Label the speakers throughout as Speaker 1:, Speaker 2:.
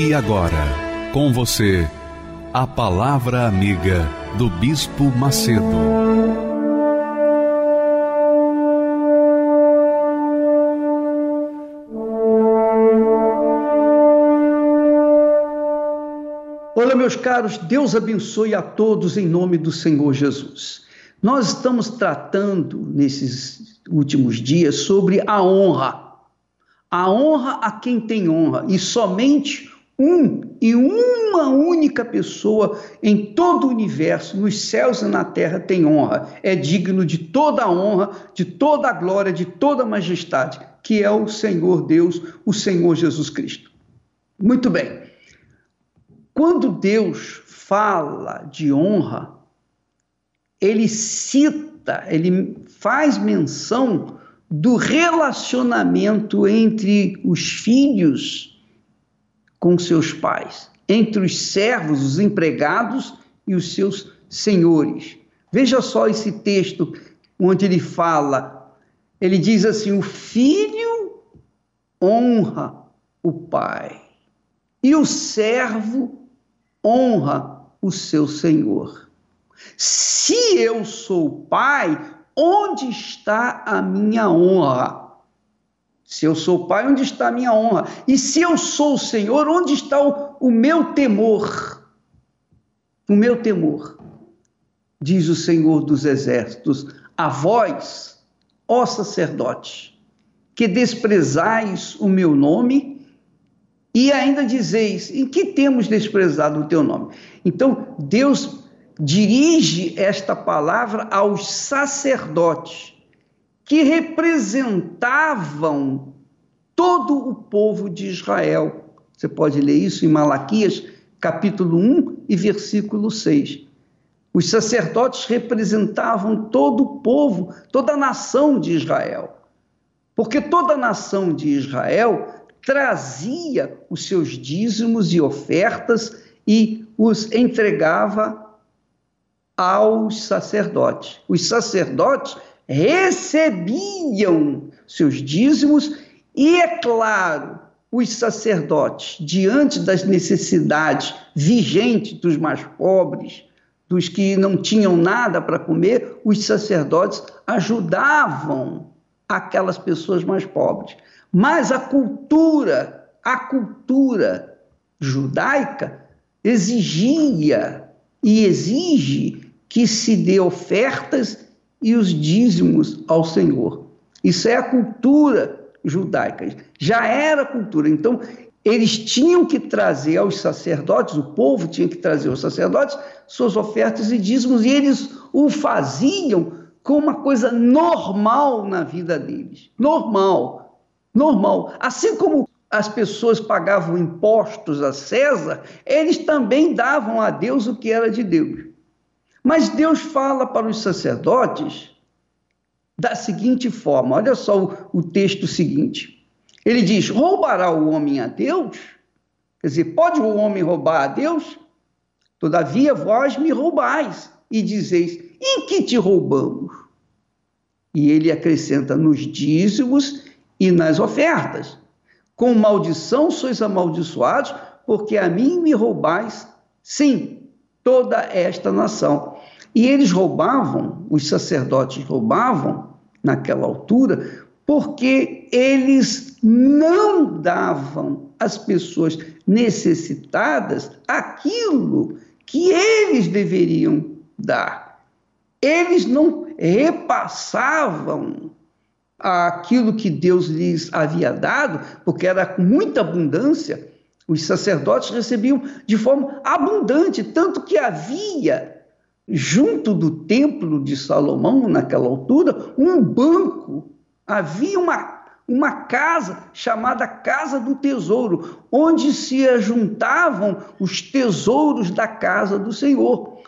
Speaker 1: E agora, com você, a Palavra Amiga do Bispo Macedo.
Speaker 2: Olá, meus caros, Deus abençoe a todos em nome do Senhor Jesus. Nós estamos tratando nesses últimos dias sobre a honra. A honra a quem tem honra e somente um e uma única pessoa em todo o universo, nos céus e na terra, tem honra. É digno de toda a honra, de toda a glória, de toda a majestade, que é o Senhor Deus, o Senhor Jesus Cristo. Muito bem. Quando Deus fala de honra, ele cita, ele faz menção do relacionamento entre os filhos com seus pais, entre os servos, os empregados e os seus senhores. Veja só esse texto onde ele fala, ele diz assim: o filho honra o pai e o servo honra o seu senhor. Se eu sou pai, onde está a minha honra? Se eu sou pai, onde está a minha honra? E se eu sou o Senhor, onde está o, o meu temor? O meu temor, diz o Senhor dos Exércitos, a vós, ó sacerdotes, que desprezais o meu nome e ainda dizeis: em que temos desprezado o teu nome? Então, Deus dirige esta palavra aos sacerdotes que representavam todo o povo de Israel. Você pode ler isso em Malaquias, capítulo 1 e versículo 6. Os sacerdotes representavam todo o povo, toda a nação de Israel. Porque toda a nação de Israel trazia os seus dízimos e ofertas e os entregava aos sacerdotes. Os sacerdotes recebiam seus dízimos e, é claro, os sacerdotes, diante das necessidades vigentes dos mais pobres, dos que não tinham nada para comer, os sacerdotes ajudavam aquelas pessoas mais pobres. Mas a cultura, a cultura judaica exigia e exige que se dê ofertas e os dízimos ao Senhor. Isso é a cultura judaica. Já era cultura. Então, eles tinham que trazer aos sacerdotes, o povo tinha que trazer aos sacerdotes suas ofertas e dízimos, e eles o faziam como uma coisa normal na vida deles. Normal. Normal. Assim como as pessoas pagavam impostos a César, eles também davam a Deus o que era de Deus. Mas Deus fala para os sacerdotes da seguinte forma: olha só o, o texto seguinte. Ele diz: roubará o homem a Deus? Quer dizer, pode o homem roubar a Deus? Todavia vós me roubais e dizeis: em que te roubamos? E ele acrescenta: nos dízimos e nas ofertas. Com maldição sois amaldiçoados, porque a mim me roubais. Sim, toda esta nação. E eles roubavam, os sacerdotes roubavam naquela altura, porque eles não davam às pessoas necessitadas aquilo que eles deveriam dar. Eles não repassavam aquilo que Deus lhes havia dado, porque era com muita abundância, os sacerdotes recebiam de forma abundante, tanto que havia, junto do templo de Salomão, naquela altura, um banco, havia uma, uma casa chamada Casa do Tesouro, onde se ajuntavam os tesouros da casa do Senhor,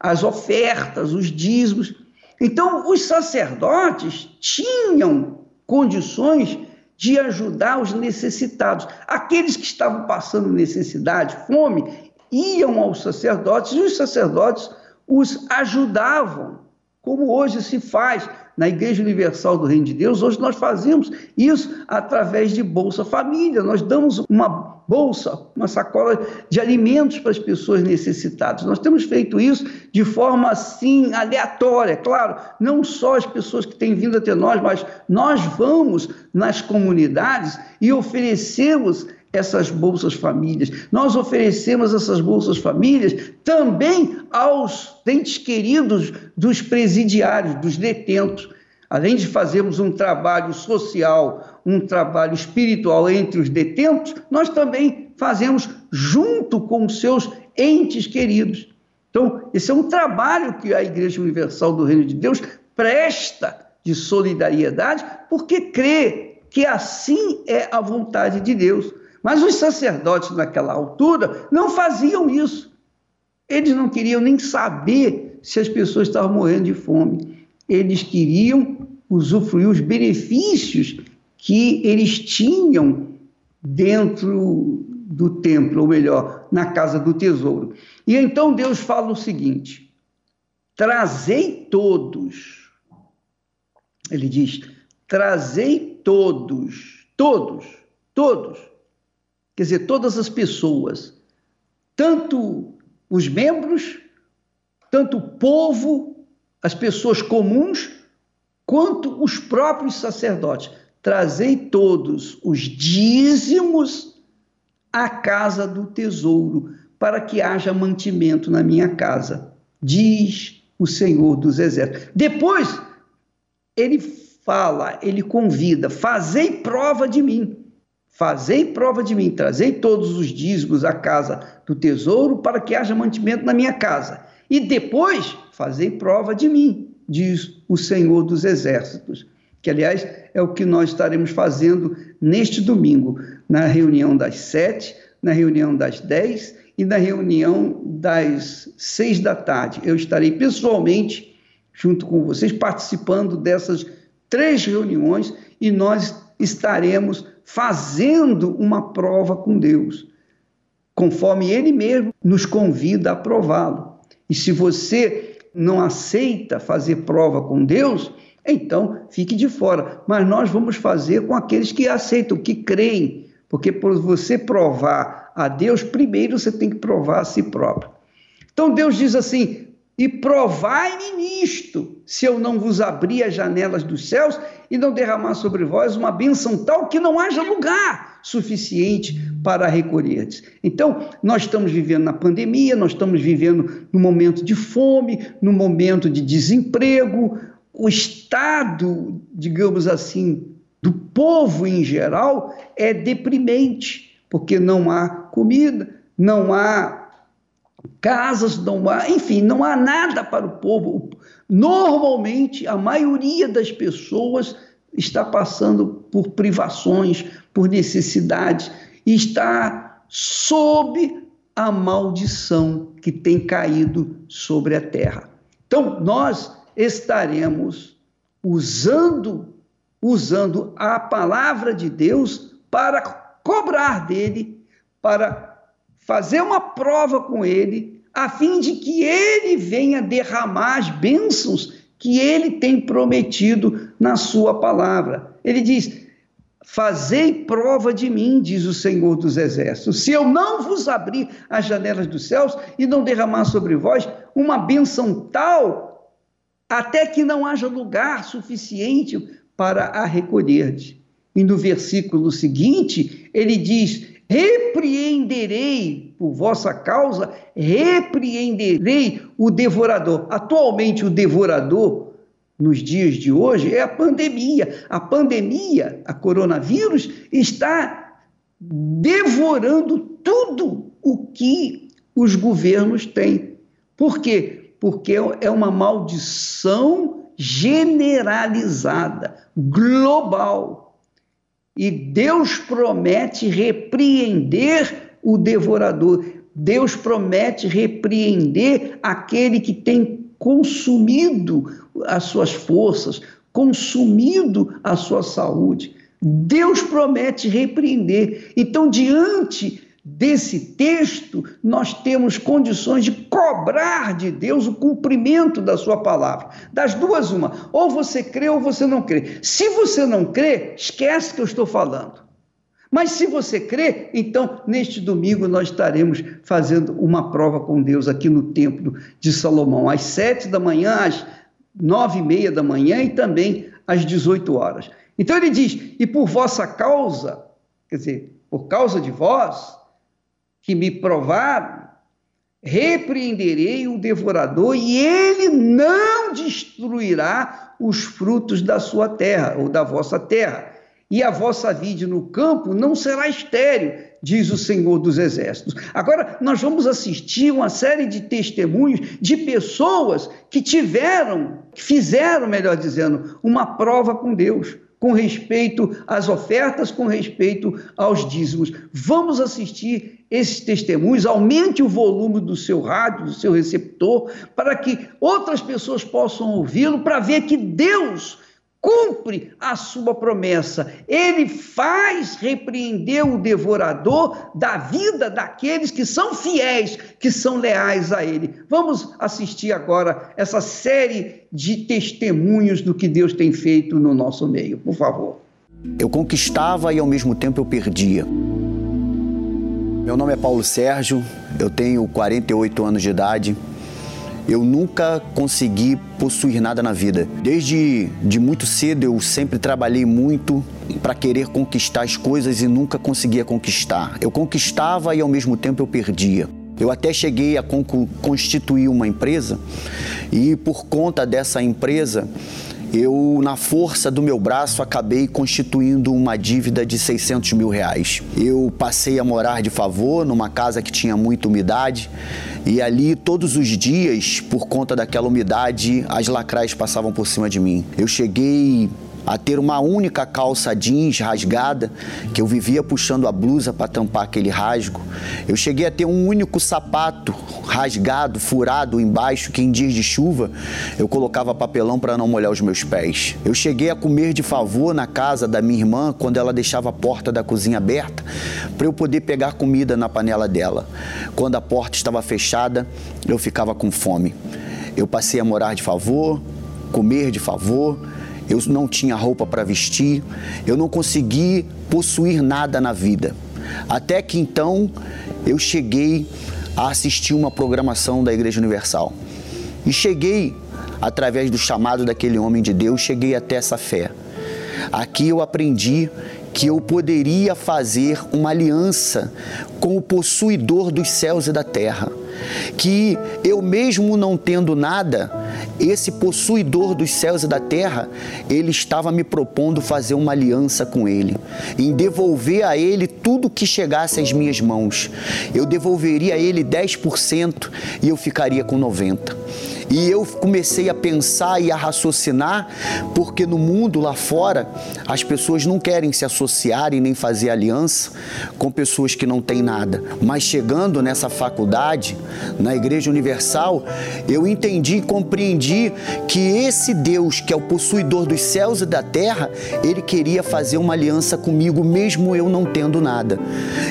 Speaker 2: as ofertas, os dízimos. Então, os sacerdotes tinham condições de ajudar os necessitados. Aqueles que estavam passando necessidade, fome, iam aos sacerdotes e os sacerdotes os ajudavam, como hoje se faz na Igreja Universal do Reino de Deus. Hoje nós fazemos isso através de Bolsa Família. Nós damos uma bolsa, uma sacola de alimentos para as pessoas necessitadas. Nós temos feito isso de forma assim aleatória, claro, não só as pessoas que têm vindo até nós, mas nós vamos nas comunidades e oferecemos essas bolsas famílias. Nós oferecemos essas bolsas famílias também aos entes queridos dos presidiários, dos detentos. Além de fazermos um trabalho social, um trabalho espiritual entre os detentos, nós também fazemos junto com os seus entes queridos. Então, esse é um trabalho que a Igreja Universal do Reino de Deus presta de solidariedade, porque crê que assim é a vontade de Deus. Mas os sacerdotes naquela altura não faziam isso. Eles não queriam nem saber se as pessoas estavam morrendo de fome. Eles queriam usufruir os benefícios que eles tinham dentro do templo, ou melhor, na casa do tesouro. E então Deus fala o seguinte: trazei todos. Ele diz: trazei todos, todos, todos Quer dizer, todas as pessoas, tanto os membros, tanto o povo, as pessoas comuns, quanto os próprios sacerdotes. Trazei todos os dízimos à casa do tesouro, para que haja mantimento na minha casa, diz o Senhor dos Exércitos. Depois, ele fala, ele convida: fazei prova de mim. Fazei prova de mim, trazei todos os dízimos à casa do tesouro para que haja mantimento na minha casa. E depois fazei prova de mim, diz o Senhor dos Exércitos. Que, aliás, é o que nós estaremos fazendo neste domingo, na reunião das sete, na reunião das dez e na reunião das seis da tarde. Eu estarei pessoalmente, junto com vocês, participando dessas três reuniões e nós estaremos fazendo uma prova com Deus, conforme Ele mesmo nos convida a prová-lo. E se você não aceita fazer prova com Deus, então fique de fora. Mas nós vamos fazer com aqueles que aceitam, que creem, porque por você provar a Deus, primeiro você tem que provar a si próprio. Então Deus diz assim: e provai-me nisto, se eu não vos abrir as janelas dos céus e não derramar sobre vós uma bênção tal que não haja lugar suficiente para recolherdes. Então, nós estamos vivendo na pandemia, nós estamos vivendo no momento de fome, no momento de desemprego, o estado, digamos assim, do povo em geral é deprimente, porque não há comida, não há casas, não há, enfim, não há nada para o povo. Normalmente, a maioria das pessoas está passando por privações, por necessidades, e está sob a maldição que tem caído sobre a terra. Então, nós estaremos usando usando a palavra de Deus para cobrar dele, para fazer uma prova com ele, a fim de que ele venha derramar as bênçãos que ele tem prometido na sua palavra. Ele diz: Fazei prova de mim, diz o Senhor dos Exércitos, se eu não vos abrir as janelas dos céus e não derramar sobre vós uma bênção tal, até que não haja lugar suficiente para a recolher. E no versículo seguinte, ele diz: repreenderei por vossa causa, repreenderei o devorador. Atualmente, o devorador, nos dias de hoje, é a pandemia. A pandemia, a coronavírus, está devorando tudo o que os governos têm. Por quê? Porque é uma maldição generalizada, global E Deus promete repreender o devorador. Deus promete repreender aquele que tem consumido as suas forças, consumido a sua saúde. Deus promete repreender. Então, diante desse texto, nós temos condições de cobrar de Deus o cumprimento da sua palavra. Das duas, uma. Ou você crê ou você não crê. Se você não crê, esquece que eu estou falando. Mas se você crê, então neste domingo nós estaremos fazendo uma prova com Deus aqui no Templo de Salomão, às sete da manhã, às nove e meia da manhã e também às dezoito horas. Então ele diz: e por vossa causa, quer dizer, por causa de vós, que me provaram, repreenderei o devorador e ele não destruirá os frutos da sua terra ou da vossa terra. E a vossa vide no campo não será estéril, diz o Senhor dos Exércitos. Agora, nós vamos assistir uma série de testemunhos de pessoas que tiveram, que fizeram, melhor dizendo, uma prova com Deus com respeito às ofertas, com respeito aos dízimos. Vamos assistir esses testemunhos, aumente o volume do seu rádio, do seu receptor, para que outras pessoas possam ouvi-lo, para ver que Deus cumpre a sua promessa. Ele faz repreender o devorador da vida daqueles que são fiéis, que são leais a ele. Vamos assistir agora essa série de testemunhos do que Deus tem feito no nosso meio, por favor.
Speaker 3: Eu conquistava e ao mesmo tempo eu perdia. Meu nome é Paulo Sérgio, eu tenho 48 anos de idade eu nunca consegui possuir nada na vida. Desde de muito cedo eu sempre trabalhei muito para querer conquistar as coisas e nunca conseguia conquistar. Eu conquistava e ao mesmo tempo eu perdia. Eu até cheguei a constituir uma empresa e por conta dessa empresa eu, na força do meu braço, acabei constituindo uma dívida de 600 mil reais. Eu passei a morar de favor numa casa que tinha muita umidade e ali, todos os dias, por conta daquela umidade, as lacrais passavam por cima de mim. Eu cheguei a ter uma única calça jeans rasgada, que eu vivia puxando a blusa para tampar aquele rasgo. Eu cheguei a ter um único sapato rasgado, furado embaixo, que em dias de chuva eu colocava papelão para não molhar os meus pés. Eu cheguei a comer de favor na casa da minha irmã quando ela deixava a porta da cozinha aberta para eu poder pegar comida na panela dela. Quando a porta estava fechada, eu ficava com fome. Eu passei a morar de favor, comer de favor eu não tinha roupa para vestir, eu não consegui possuir nada na vida. Até que então eu cheguei a assistir uma programação da Igreja Universal. E cheguei, através do chamado daquele homem de Deus, cheguei até essa fé. Aqui eu aprendi que eu poderia fazer uma aliança com o possuidor dos céus e da terra. Que eu, mesmo não tendo nada, esse possuidor dos céus e da terra, ele estava me propondo fazer uma aliança com ele, em devolver a ele tudo que chegasse às minhas mãos. Eu devolveria a ele 10% e eu ficaria com 90%. E eu comecei a pensar e a raciocinar, porque no mundo lá fora as pessoas não querem se associar e nem fazer aliança com pessoas que não têm nada. Mas chegando nessa faculdade, na Igreja Universal, eu entendi e compreendi que esse Deus, que é o possuidor dos céus e da terra, ele queria fazer uma aliança comigo, mesmo eu não tendo nada.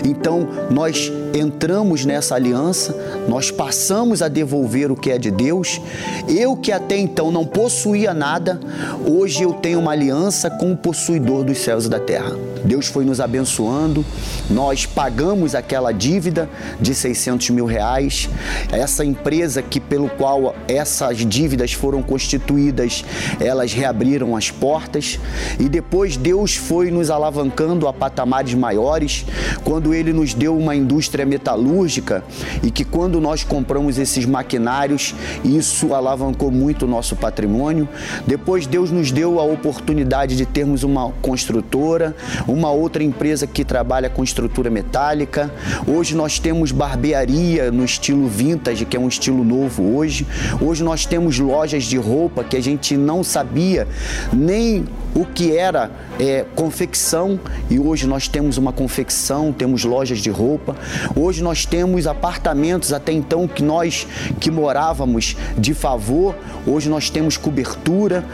Speaker 3: Então, nós entramos nessa aliança, nós passamos a devolver o que é de Deus. Eu que até então não possuía nada, hoje eu tenho uma aliança com o possuidor dos céus e da terra. Deus foi nos abençoando, nós pagamos aquela dívida de 600 mil reais. Essa empresa que pelo qual essas dívidas foram constituídas, elas reabriram as portas e depois Deus foi nos alavancando a patamares maiores quando Ele nos deu uma indústria metalúrgica e que quando nós compramos esses maquinários, isso alavancou muito o nosso patrimônio. Depois Deus nos deu a oportunidade de termos uma construtora, uma outra empresa que trabalha com estrutura metálica. Hoje nós temos barbearia no estilo vintage, que é um estilo novo hoje. Hoje nós temos lojas de roupa que a gente não sabia nem o que era é, confecção e hoje nós temos uma confecção, temos lojas de roupa. Hoje nós temos apartamentos até então que nós que morávamos de favor, hoje nós temos cobertura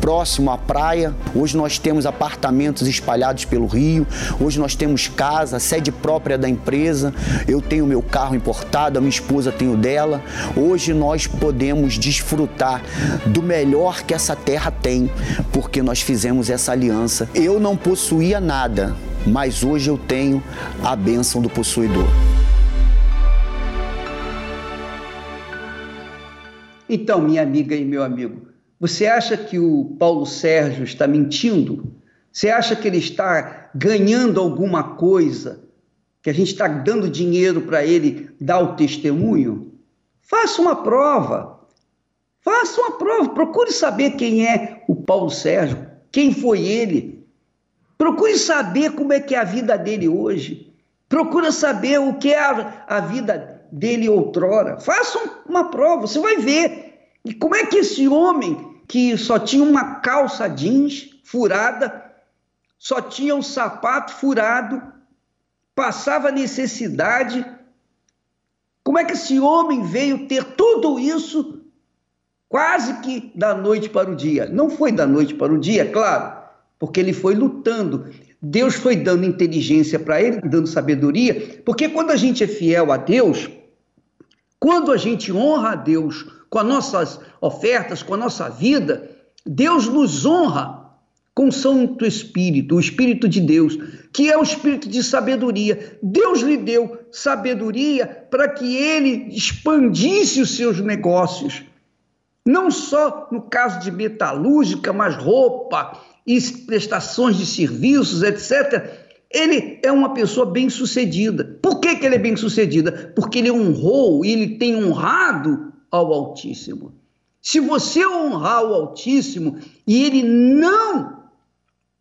Speaker 3: próximo à praia. Hoje nós temos apartamentos espalhados pelo Rio. Hoje nós temos casa, sede própria da empresa. Eu tenho meu carro importado, a minha esposa tem o dela. Hoje nós podemos desfrutar do melhor que essa terra tem, porque nós fizemos essa aliança. Eu não possuía nada, mas hoje eu tenho a bênção do possuidor.
Speaker 2: Então, minha amiga e meu amigo, você acha que o Paulo Sérgio está mentindo? Você acha que ele está ganhando alguma coisa? Que a gente está dando dinheiro para ele dar o testemunho? Faça uma prova. Faça uma prova. Procure saber quem é o Paulo Sérgio, quem foi ele. Procure saber como é que é a vida dele hoje. Procure saber o que é a, a vida dele outrora. Faça uma prova, você vai ver. E como é que esse homem que só tinha uma calça jeans furada, só tinha um sapato furado, passava necessidade. Como é que esse homem veio ter tudo isso quase que da noite para o dia? Não foi da noite para o dia, claro, porque ele foi lutando. Deus foi dando inteligência para ele, dando sabedoria, porque quando a gente é fiel a Deus, quando a gente honra a Deus com as nossas ofertas, com a nossa vida, Deus nos honra com o Santo Espírito, o Espírito de Deus, que é o Espírito de sabedoria. Deus lhe deu sabedoria para que ele expandisse os seus negócios. Não só no caso de metalúrgica, mas roupa e prestações de serviços, etc ele é uma pessoa bem-sucedida. Por que, que ele é bem-sucedida? Porque ele honrou e ele tem honrado ao Altíssimo. Se você honrar o Altíssimo e ele não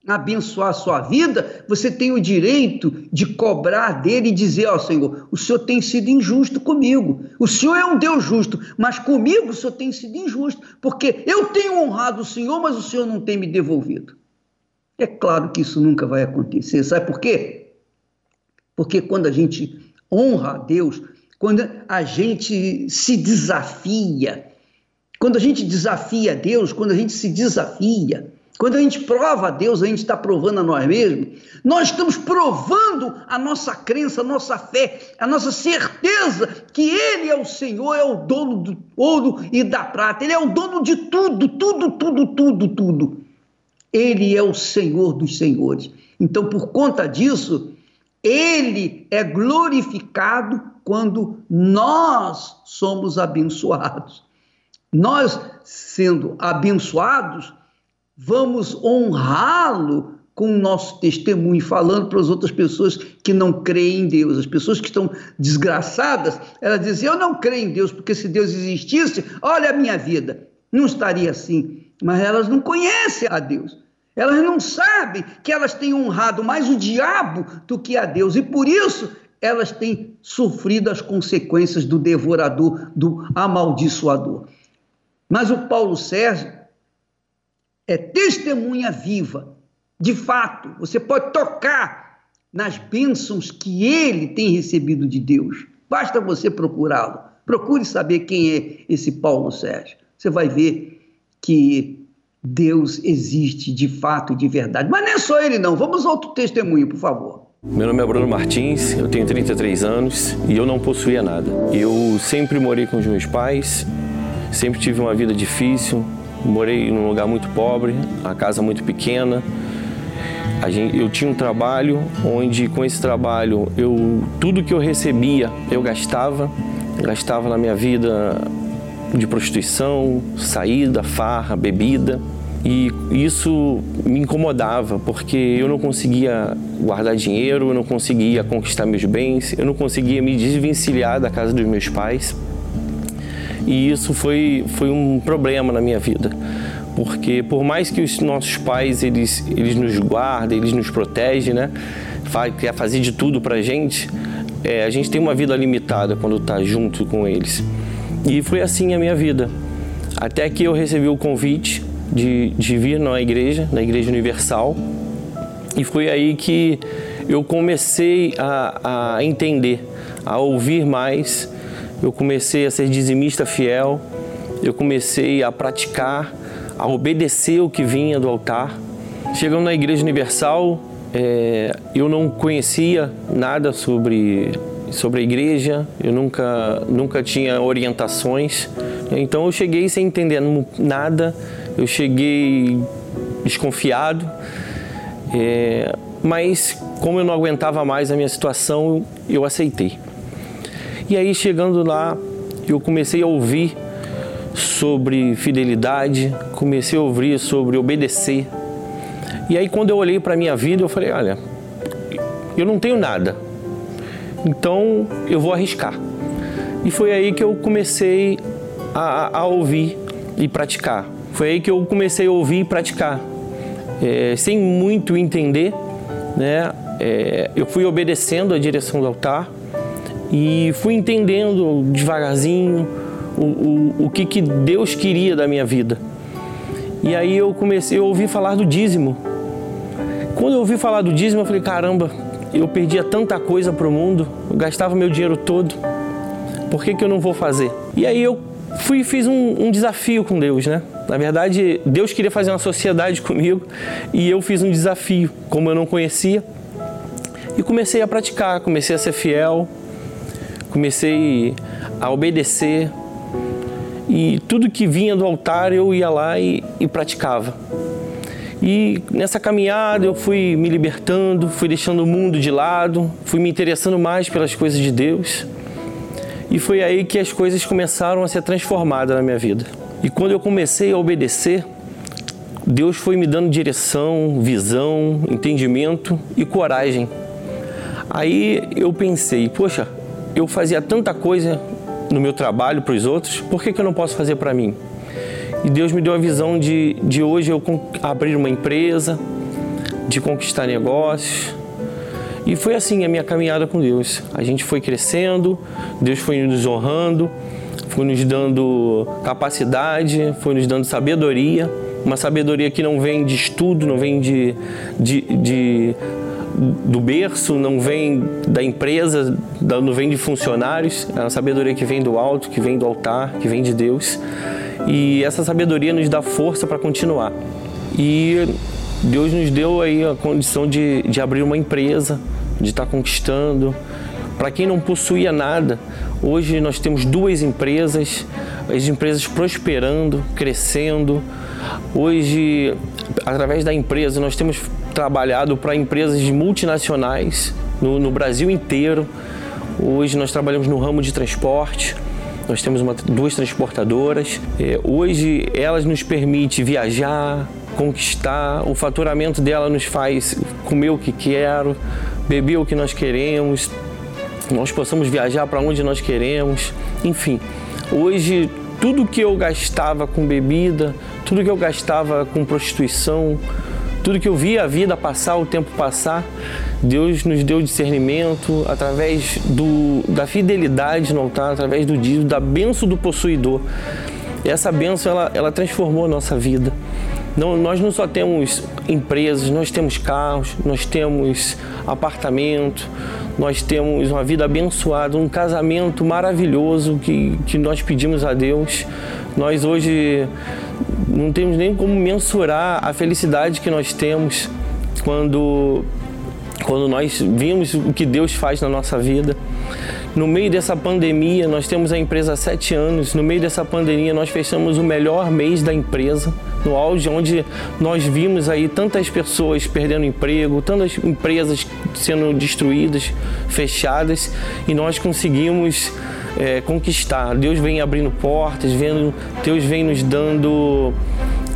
Speaker 2: abençoar a sua vida, você tem o direito de cobrar dele e dizer: Ó oh, Senhor, o Senhor tem sido injusto comigo. O Senhor é um Deus justo, mas comigo o Senhor tem sido injusto, porque eu tenho honrado o Senhor, mas o Senhor não tem me devolvido. É claro que isso nunca vai acontecer. Sabe por quê? Porque quando a gente honra a Deus, quando a gente se desafia, quando a gente desafia a Deus, quando a gente se desafia, quando a gente prova a Deus, a gente está provando a nós mesmos, nós estamos provando a nossa crença, a nossa fé, a nossa certeza que Ele é o Senhor, é o dono do ouro e da prata, Ele é o dono de tudo, tudo, tudo, tudo, tudo. Ele é o Senhor dos senhores. Então, por conta disso, ele é glorificado quando nós somos abençoados. Nós, sendo abençoados, vamos honrá-lo com o nosso testemunho, falando para as outras pessoas que não creem em Deus. As pessoas que estão desgraçadas, elas dizem: Eu não creio em Deus, porque se Deus existisse, olha a minha vida, não estaria assim. Mas elas não conhecem a Deus. Elas não sabem que elas têm honrado mais o diabo do que a Deus. E por isso elas têm sofrido as consequências do devorador, do amaldiçoador. Mas o Paulo Sérgio é testemunha viva. De fato, você pode tocar nas bênçãos que ele tem recebido de Deus. Basta você procurá-lo. Procure saber quem é esse Paulo Sérgio. Você vai ver que Deus existe de fato e de verdade. Mas não é só ele, não. Vamos ao outro testemunho, por favor.
Speaker 4: Meu nome é Bruno Martins, eu tenho 33 anos e eu não possuía nada. Eu sempre morei com os meus pais, sempre tive uma vida difícil, morei num lugar muito pobre, a casa muito pequena. Gente, eu tinha um trabalho onde com esse trabalho eu tudo que eu recebia eu gastava, gastava na minha vida de prostituição, saída, farra, bebida. E isso me incomodava, porque eu não conseguia guardar dinheiro, eu não conseguia conquistar meus bens, eu não conseguia me desvencilhar da casa dos meus pais. E isso foi, foi um problema na minha vida. Porque por mais que os nossos pais eles, eles nos guardem, eles nos protegem, né? Quer fazer de tudo pra gente, é, a gente tem uma vida limitada quando está junto com eles. E foi assim a minha vida. Até que eu recebi o convite de, de vir na igreja, na Igreja Universal. E foi aí que eu comecei a, a entender, a ouvir mais. Eu comecei a ser dizimista fiel. Eu comecei a praticar, a obedecer o que vinha do altar. Chegando na Igreja Universal, é, eu não conhecia nada sobre, sobre a igreja, eu nunca, nunca tinha orientações. Então eu cheguei sem entender nada, eu cheguei desconfiado, é, mas como eu não aguentava mais a minha situação, eu aceitei. E aí chegando lá, eu comecei a ouvir sobre fidelidade, comecei a ouvir sobre obedecer. E aí quando eu olhei para a minha vida, eu falei, olha, eu não tenho nada, então eu vou arriscar. E foi aí que eu comecei a, a ouvir e praticar. Foi aí que eu comecei a ouvir e praticar, é, sem muito entender, né? É, eu fui obedecendo a direção do altar e fui entendendo devagarzinho o, o, o que, que Deus queria da minha vida. E aí eu comecei a ouvir falar do dízimo. Quando eu ouvi falar do dízimo, eu falei: caramba, eu perdia tanta coisa para o mundo, eu gastava meu dinheiro todo, por que, que eu não vou fazer? E aí eu fui fiz um, um desafio com Deus, né? Na verdade, Deus queria fazer uma sociedade comigo e eu fiz um desafio, como eu não conhecia, e comecei a praticar, comecei a ser fiel, comecei a obedecer e tudo que vinha do altar eu ia lá e, e praticava. E nessa caminhada eu fui me libertando, fui deixando o mundo de lado, fui me interessando mais pelas coisas de Deus. E foi aí que as coisas começaram a ser transformadas na minha vida. E quando eu comecei a obedecer, Deus foi me dando direção, visão, entendimento e coragem. Aí eu pensei, poxa, eu fazia tanta coisa no meu trabalho para os outros, por que, que eu não posso fazer para mim? E Deus me deu a visão de, de hoje eu abrir uma empresa, de conquistar negócios, e foi assim a minha caminhada com Deus. A gente foi crescendo, Deus foi nos honrando, foi nos dando capacidade, foi nos dando sabedoria. Uma sabedoria que não vem de estudo, não vem de, de, de do berço, não vem da empresa, não vem de funcionários. É uma sabedoria que vem do alto, que vem do altar, que vem de Deus. E essa sabedoria nos dá força para continuar. E Deus nos deu aí a condição de, de abrir uma empresa, de estar tá conquistando. Para quem não possuía nada, hoje nós temos duas empresas, as empresas prosperando, crescendo. Hoje, através da empresa, nós temos trabalhado para empresas multinacionais no, no, Brasil inteiro. Hoje nós trabalhamos no ramo de transporte. Nós temos uma, duas transportadoras. É, hoje elas nos permitem viajar, conquistar. O faturamento dela nos faz comer o que quero, beber o que nós queremos, nós possamos viajar para onde nós queremos, enfim. Hoje, tudo que eu gastava com bebida, tudo que eu gastava com prostituição, tudo que eu via a vida passar, o tempo passar, Deus nos deu discernimento através do, da fidelidade no altar, através do dízimo, da benção do possuidor. E essa benção ela, ela transformou a nossa vida. Não, nós não só temos empresas, nós temos carros, nós temos apartamento, nós temos uma vida abençoada, um casamento maravilhoso que, que nós pedimos a Deus. Nós hoje não temos nem como mensurar a felicidade que nós temos quando, quando nós vimos o que Deus faz na nossa vida. No meio dessa pandemia, nós temos a empresa há sete anos. No meio dessa pandemia, nós fechamos o melhor mês da empresa, no auge, onde nós vimos aí tantas pessoas perdendo emprego, tantas empresas sendo destruídas, fechadas, e nós conseguimos é, conquistar. Deus vem abrindo portas, Deus vem nos dando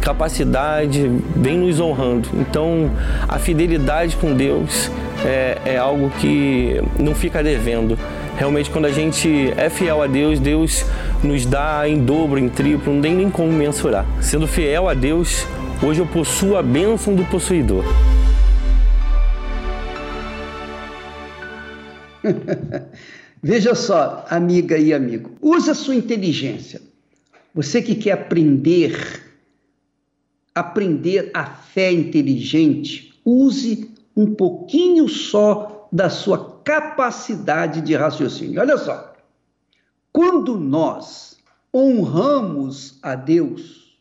Speaker 4: capacidade, vem nos honrando. Então, a fidelidade com Deus é, é algo que não fica devendo. Realmente, quando a gente é fiel a Deus, Deus nos dá em dobro, em triplo, não tem nem como mensurar. Sendo fiel a Deus, hoje eu possuo a bênção do possuidor.
Speaker 2: Veja só, amiga e amigo, use a sua inteligência. Você que quer aprender, aprender a fé inteligente, use um pouquinho só da sua capacidade de raciocínio. Olha só, quando nós honramos a Deus,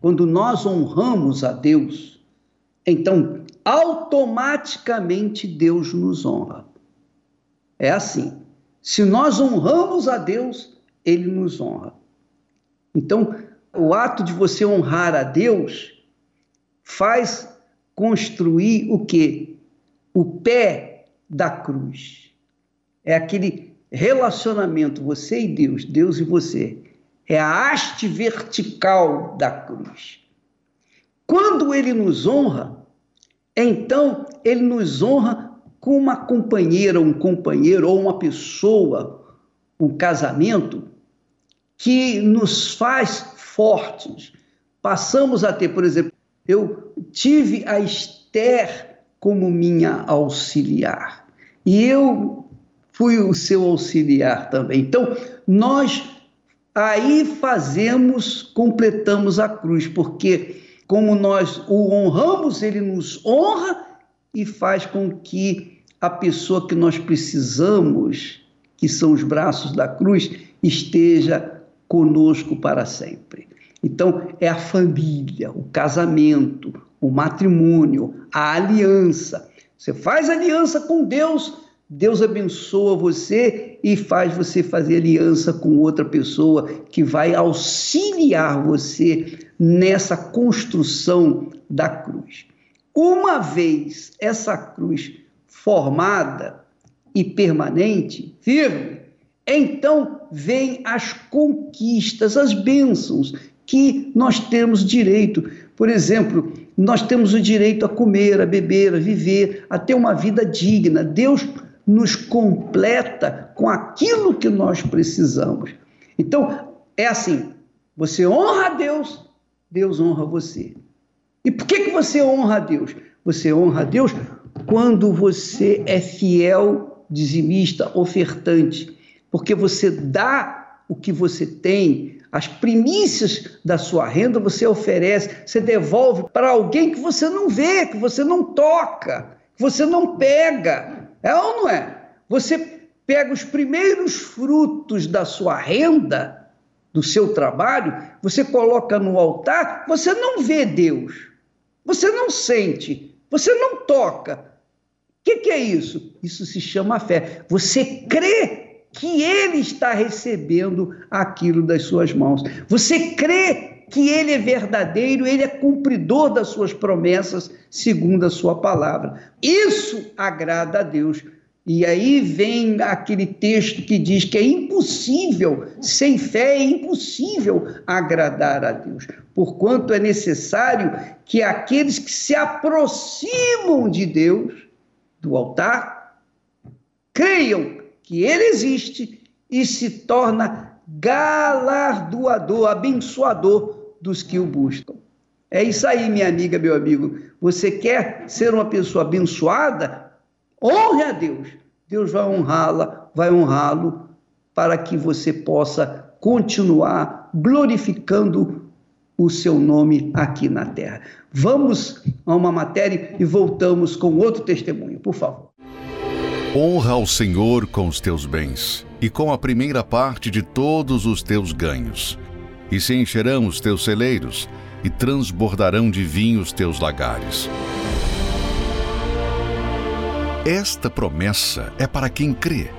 Speaker 2: quando nós honramos a Deus, então automaticamente Deus nos honra. É assim. Se nós honramos a Deus, ele nos honra. Então, o ato de você honrar a Deus faz construir o quê? O pé da cruz. É aquele relacionamento você e Deus, Deus e você. É a haste vertical da cruz. Quando ele nos honra, então ele nos honra com uma companheira, um companheiro ou uma pessoa, um casamento que nos faz fortes. Passamos a ter, por exemplo, eu tive a Esther como minha auxiliar e eu fui o seu auxiliar também. Então, nós aí fazemos, completamos a cruz, porque como nós o honramos, ele nos honra e faz com que a pessoa que nós precisamos, que são os braços da cruz, esteja conosco para sempre. Então, é a família, o casamento, o matrimônio, a aliança. Você faz aliança com Deus, Deus abençoa você e faz você fazer aliança com outra pessoa que vai auxiliar você nessa construção da cruz. Uma vez essa cruz formada e permanente, firme, então vêm as conquistas, as bênçãos que nós temos direito. Por exemplo, nós temos o direito a comer, a beber, a viver, a ter uma vida digna. Deus nos completa com aquilo que nós precisamos. Então, é assim: você honra a Deus, Deus honra você. E por que, que você honra a Deus? Você honra a Deus quando você é fiel, dizimista, ofertante, porque você dá o que você tem, as primícias da sua renda você oferece, você devolve para alguém que você não vê, que você não toca, que você não pega. É ou não é? Você pega os primeiros frutos da sua renda, do seu trabalho, você coloca no altar, você não vê Deus, você não sente, você não toca, que, que é isso? Isso se chama fé. Você crê que ele está recebendo aquilo das suas mãos. Você crê que ele é verdadeiro, ele é cumpridor das suas promessas, segundo a sua palavra. Isso agrada a Deus. E aí vem aquele texto que diz que é impossível, sem fé é impossível agradar a Deus, porquanto é necessário que aqueles que se aproximam de Deus do altar, creiam que ele existe e se torna galardoador, abençoador dos que o buscam. É isso aí, minha amiga, meu amigo. Você quer ser uma pessoa abençoada? Honre a Deus. Deus vai honrá-la, vai honrá-lo, para que você possa continuar glorificando o seu nome aqui na terra. Vamos a uma matéria e voltamos com outro testemunho, por favor.
Speaker 1: Honra ao Senhor com os teus bens e com a primeira parte de todos os teus ganhos. E se encherão os teus celeiros e transbordarão de vinho os teus lagares. Esta promessa é para quem crê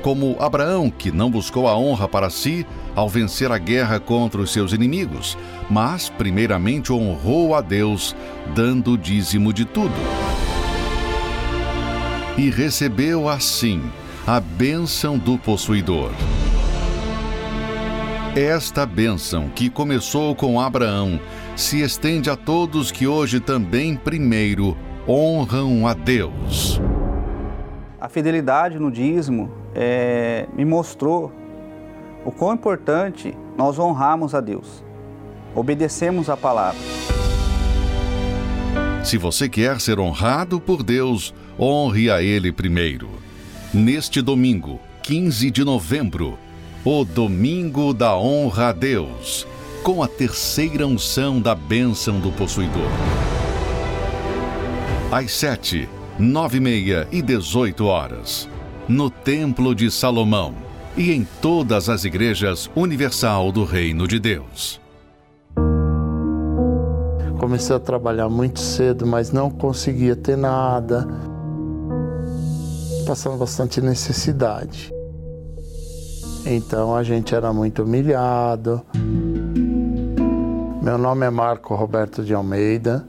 Speaker 1: como Abraão, que não buscou a honra para si ao vencer a guerra contra os seus inimigos, mas primeiramente honrou a Deus, dando o dízimo de tudo. E recebeu assim a bênção do possuidor. Esta bênção, que começou com Abraão, se estende a todos que hoje também, primeiro, honram a Deus.
Speaker 5: A fidelidade no dízimo é, me mostrou o quão importante nós honrarmos a Deus, obedecemos a palavra.
Speaker 1: Se você quer ser honrado por Deus, honre a Ele primeiro. Neste domingo, 15 de novembro, o Domingo da Honra a Deus, com a terceira unção da bênção do possuidor. Às sete, nove e meia e dezoito horas, no Templo de Salomão e em todas as igrejas universal do Reino de Deus.
Speaker 6: Comecei a trabalhar muito cedo, mas não conseguia ter nada. Passando bastante necessidade. Então a gente era muito humilhado. Meu nome é Marco Roberto de Almeida.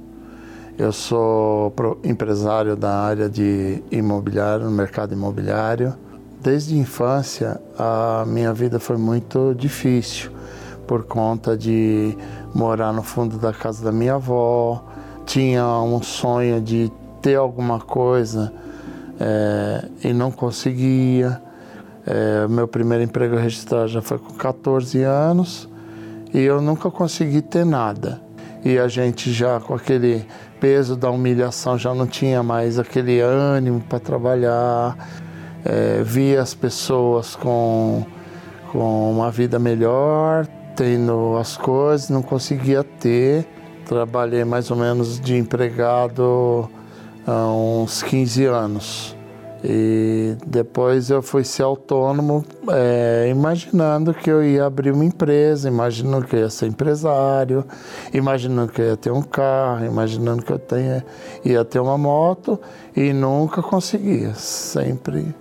Speaker 6: Eu sou empresário da área de imobiliário, no mercado imobiliário. Desde a infância, a minha vida foi muito difícil por conta de morar no fundo da casa da minha avó. Tinha um sonho de ter alguma coisa é, e não conseguia. É, meu primeiro emprego registrado já foi com 14 anos e eu nunca consegui ter nada. E a gente já com aquele peso da humilhação já não tinha mais aquele ânimo para trabalhar. É, via as pessoas com, com uma vida melhor, tendo as coisas, não conseguia ter. Trabalhei mais ou menos de empregado há uns 15 anos. E depois eu fui ser autônomo, é, imaginando que eu ia abrir uma empresa, imaginando que eu ia ser empresário, imaginando que eu ia ter um carro, imaginando que eu tenha, ia ter uma moto e nunca conseguia. Sempre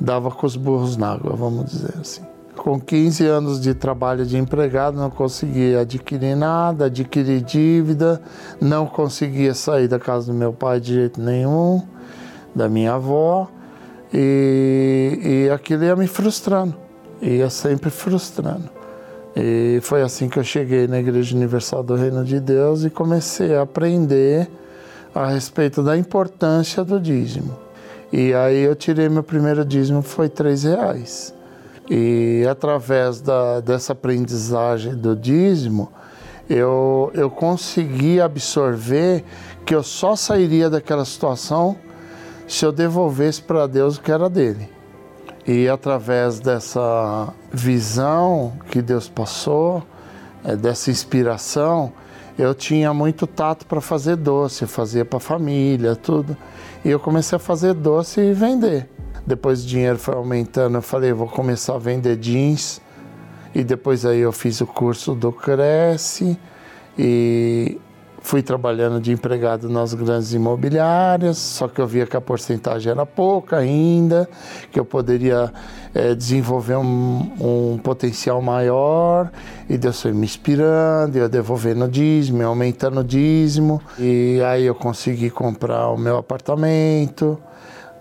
Speaker 6: dava com os burros na água, vamos dizer assim. Com 15 anos de trabalho de empregado, não conseguia adquirir nada, adquirir dívida, não conseguia sair da casa do meu pai de jeito nenhum, da minha avó, e, e aquilo ia me frustrando, ia sempre frustrando. E foi assim que eu cheguei na Igreja Universal do Reino de Deus e comecei a aprender a respeito da importância do dízimo. E aí eu tirei meu primeiro dízimo, foi três reais. E através da, dessa aprendizagem do dízimo, eu, eu consegui absorver que eu só sairia daquela situação se eu devolvesse para Deus o que era dele. E através dessa visão que Deus passou, é, dessa inspiração, eu tinha muito tato para fazer doce, fazia para a família, tudo. E eu comecei a fazer doce e vender. Depois o dinheiro foi aumentando, eu falei, vou começar a vender jeans. E depois aí eu fiz o curso do Cresce e fui trabalhando de empregado nas grandes imobiliárias, só que eu via que a porcentagem era pouca ainda, que eu poderia é, desenvolver um, um, potencial maior, e Deus foi me inspirando, eu devolvendo dízimo, aumentando o dízimo, e aí eu consegui comprar o meu apartamento,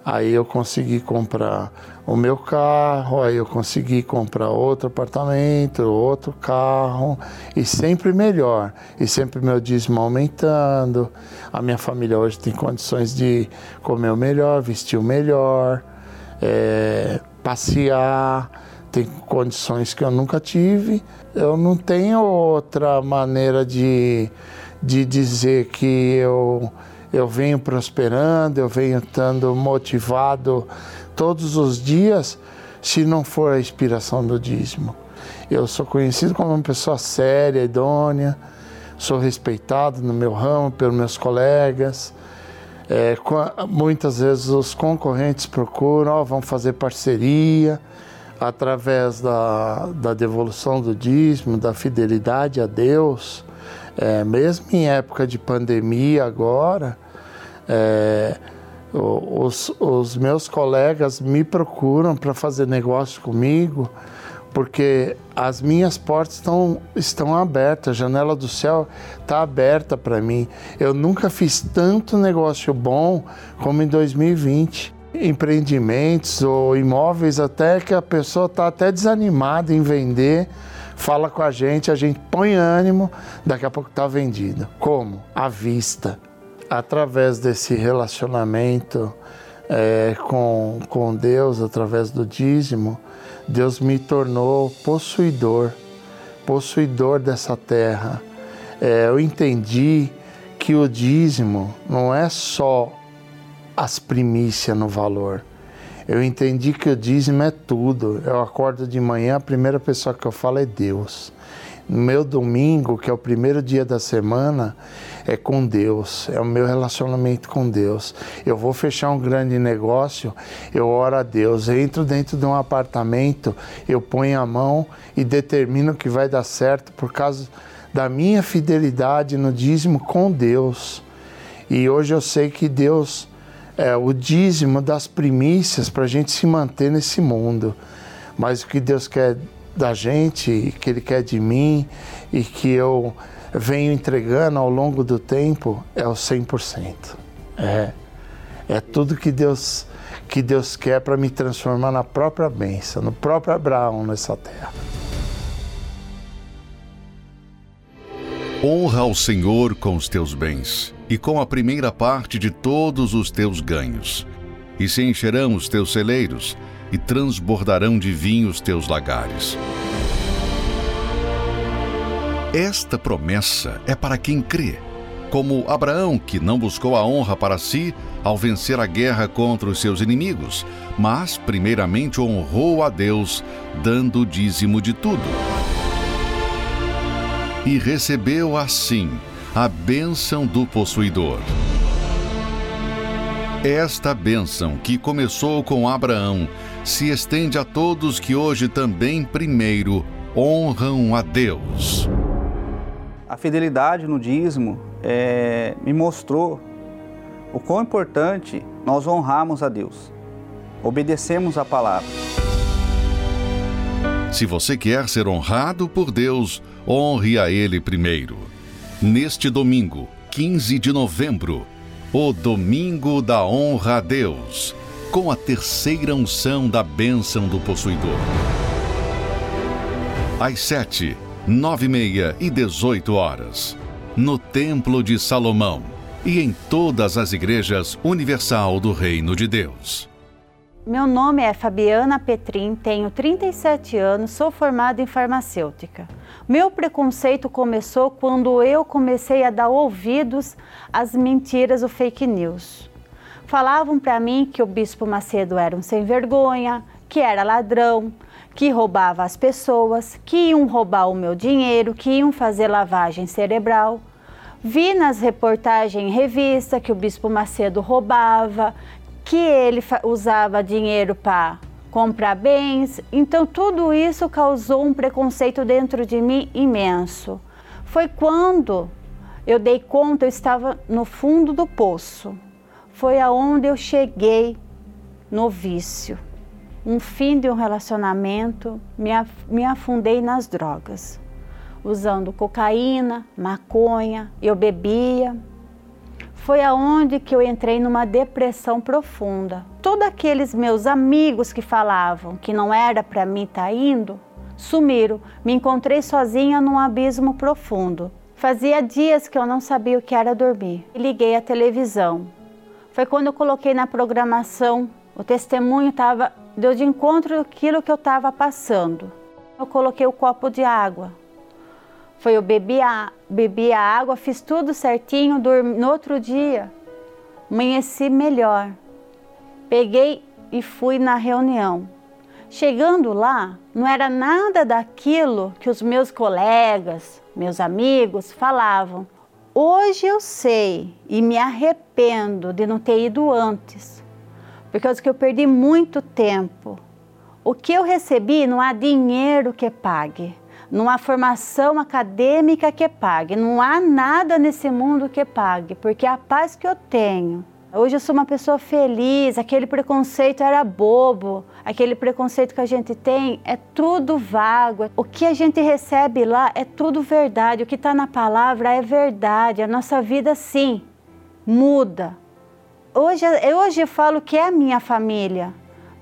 Speaker 6: Aí eu consegui comprar o meu carro, aí eu consegui comprar outro apartamento, outro carro, e sempre melhor, e sempre meu dízimo aumentando. A minha família hoje tem condições de comer o melhor, vestir o melhor, é, passear, tem condições que eu nunca tive. Eu não tenho outra maneira de, de dizer que eu eu venho prosperando, eu venho estando motivado todos os dias, se não for a inspiração do dízimo. Eu sou conhecido como uma pessoa séria, idônea, sou respeitado no meu ramo pelos meus colegas. É, muitas vezes os concorrentes procuram, vamos fazer parceria através da, da devolução do dízimo, da fidelidade a Deus. É, mesmo em época de pandemia agora, é, os, os meus colegas me procuram para fazer negócio comigo, porque as minhas portas estão, estão abertas, a janela do céu está aberta para mim. Eu nunca fiz tanto negócio bom como em 2020. Empreendimentos ou imóveis até que a pessoa está até desanimada em vender fala com a gente, a gente põe ânimo, daqui a pouco está vendido. Como? À vista. Através desse relacionamento é, com, com Deus, através do dízimo, Deus me tornou possuidor, possuidor dessa terra. É, eu entendi que o dízimo não é só as primícias no valor. Eu entendi que o dízimo é tudo. Eu acordo de manhã, a primeira pessoa que eu falo é Deus. No meu domingo, que é o primeiro dia da semana, é com Deus, é o meu relacionamento com Deus. Eu vou fechar um grande negócio, eu oro a Deus. Eu entro dentro de um apartamento, eu ponho a mão e determino que vai dar certo por causa da minha fidelidade no dízimo com Deus. E hoje eu sei que Deus é o dízimo das primícias para a gente se manter nesse mundo. Mas o que Deus quer da gente, que Ele quer de mim e que eu venho entregando ao longo do tempo é o 100%. É, é tudo que Deus, que Deus quer para me transformar na própria bênção, no próprio Abraão nessa terra.
Speaker 1: Honra ao Senhor com os teus bens e com a primeira parte de todos os teus ganhos. E se encherão os teus celeiros e transbordarão de vinho os teus lagares. Esta promessa é para quem crê, como Abraão, que não buscou a honra para si ao vencer a guerra contra os seus inimigos, mas primeiramente honrou a Deus, dando o dízimo de tudo e recebeu assim a bênção do possuidor. Esta bênção, que começou com Abraão, se estende a todos que hoje também, primeiro, honram a Deus.
Speaker 5: A fidelidade no dízimo é, me mostrou o quão importante nós honrarmos a Deus, obedecemos a palavra.
Speaker 1: Se você quer ser honrado por Deus, honre a Ele primeiro. Neste domingo, 15 de novembro, o Domingo da Honra a Deus, com a terceira unção da bênção do possuidor. Às sete, nove e meia e dezoito horas, no Templo de Salomão e em todas as igrejas universal do Reino de Deus.
Speaker 7: Meu nome é Fabiana Petrin, tenho 37 anos, sou formada em farmacêutica. Meu preconceito começou quando eu comecei a dar ouvidos às mentiras, o fake news. Falavam para mim que o Bispo Macedo era um sem vergonha, que era ladrão, que roubava as pessoas, que iam roubar o meu dinheiro, que iam fazer lavagem cerebral. Vi nas reportagens em revista que o Bispo Macedo roubava, que ele usava dinheiro para comprar bens. Então, tudo isso causou um preconceito dentro de mim imenso. Foi quando eu dei conta, eu estava no fundo do poço. Foi aonde eu cheguei no vício. Um fim de um relacionamento, me, me afundei nas drogas. Usando cocaína, maconha, eu bebia, foi aonde que eu entrei numa depressão profunda. Todos aqueles meus amigos que falavam que não era para mim estar tá indo, sumiram. Me encontrei sozinha num abismo profundo. Fazia dias que eu não sabia o que era dormir. Liguei a televisão. Foi quando eu coloquei na programação, o testemunho estava deu de encontro aquilo que eu estava passando. Eu coloquei o copo de água. Foi eu bebi a, bebi a água, fiz tudo certinho, dormi, no outro dia amanheci melhor. Peguei e fui na reunião. Chegando lá, não era nada daquilo que os meus colegas, meus amigos falavam. Hoje eu sei e me arrependo de não ter ido antes, porque eu perdi muito tempo. O que eu recebi não há dinheiro que pague há formação acadêmica que pague, não há nada nesse mundo que pague, porque a paz que eu tenho. Hoje eu sou uma pessoa feliz, aquele preconceito era bobo, aquele preconceito que a gente tem é tudo vago. O que a gente recebe lá é tudo verdade, o que está na palavra é verdade. A nossa vida, sim, muda. Hoje, hoje eu falo que é a minha família,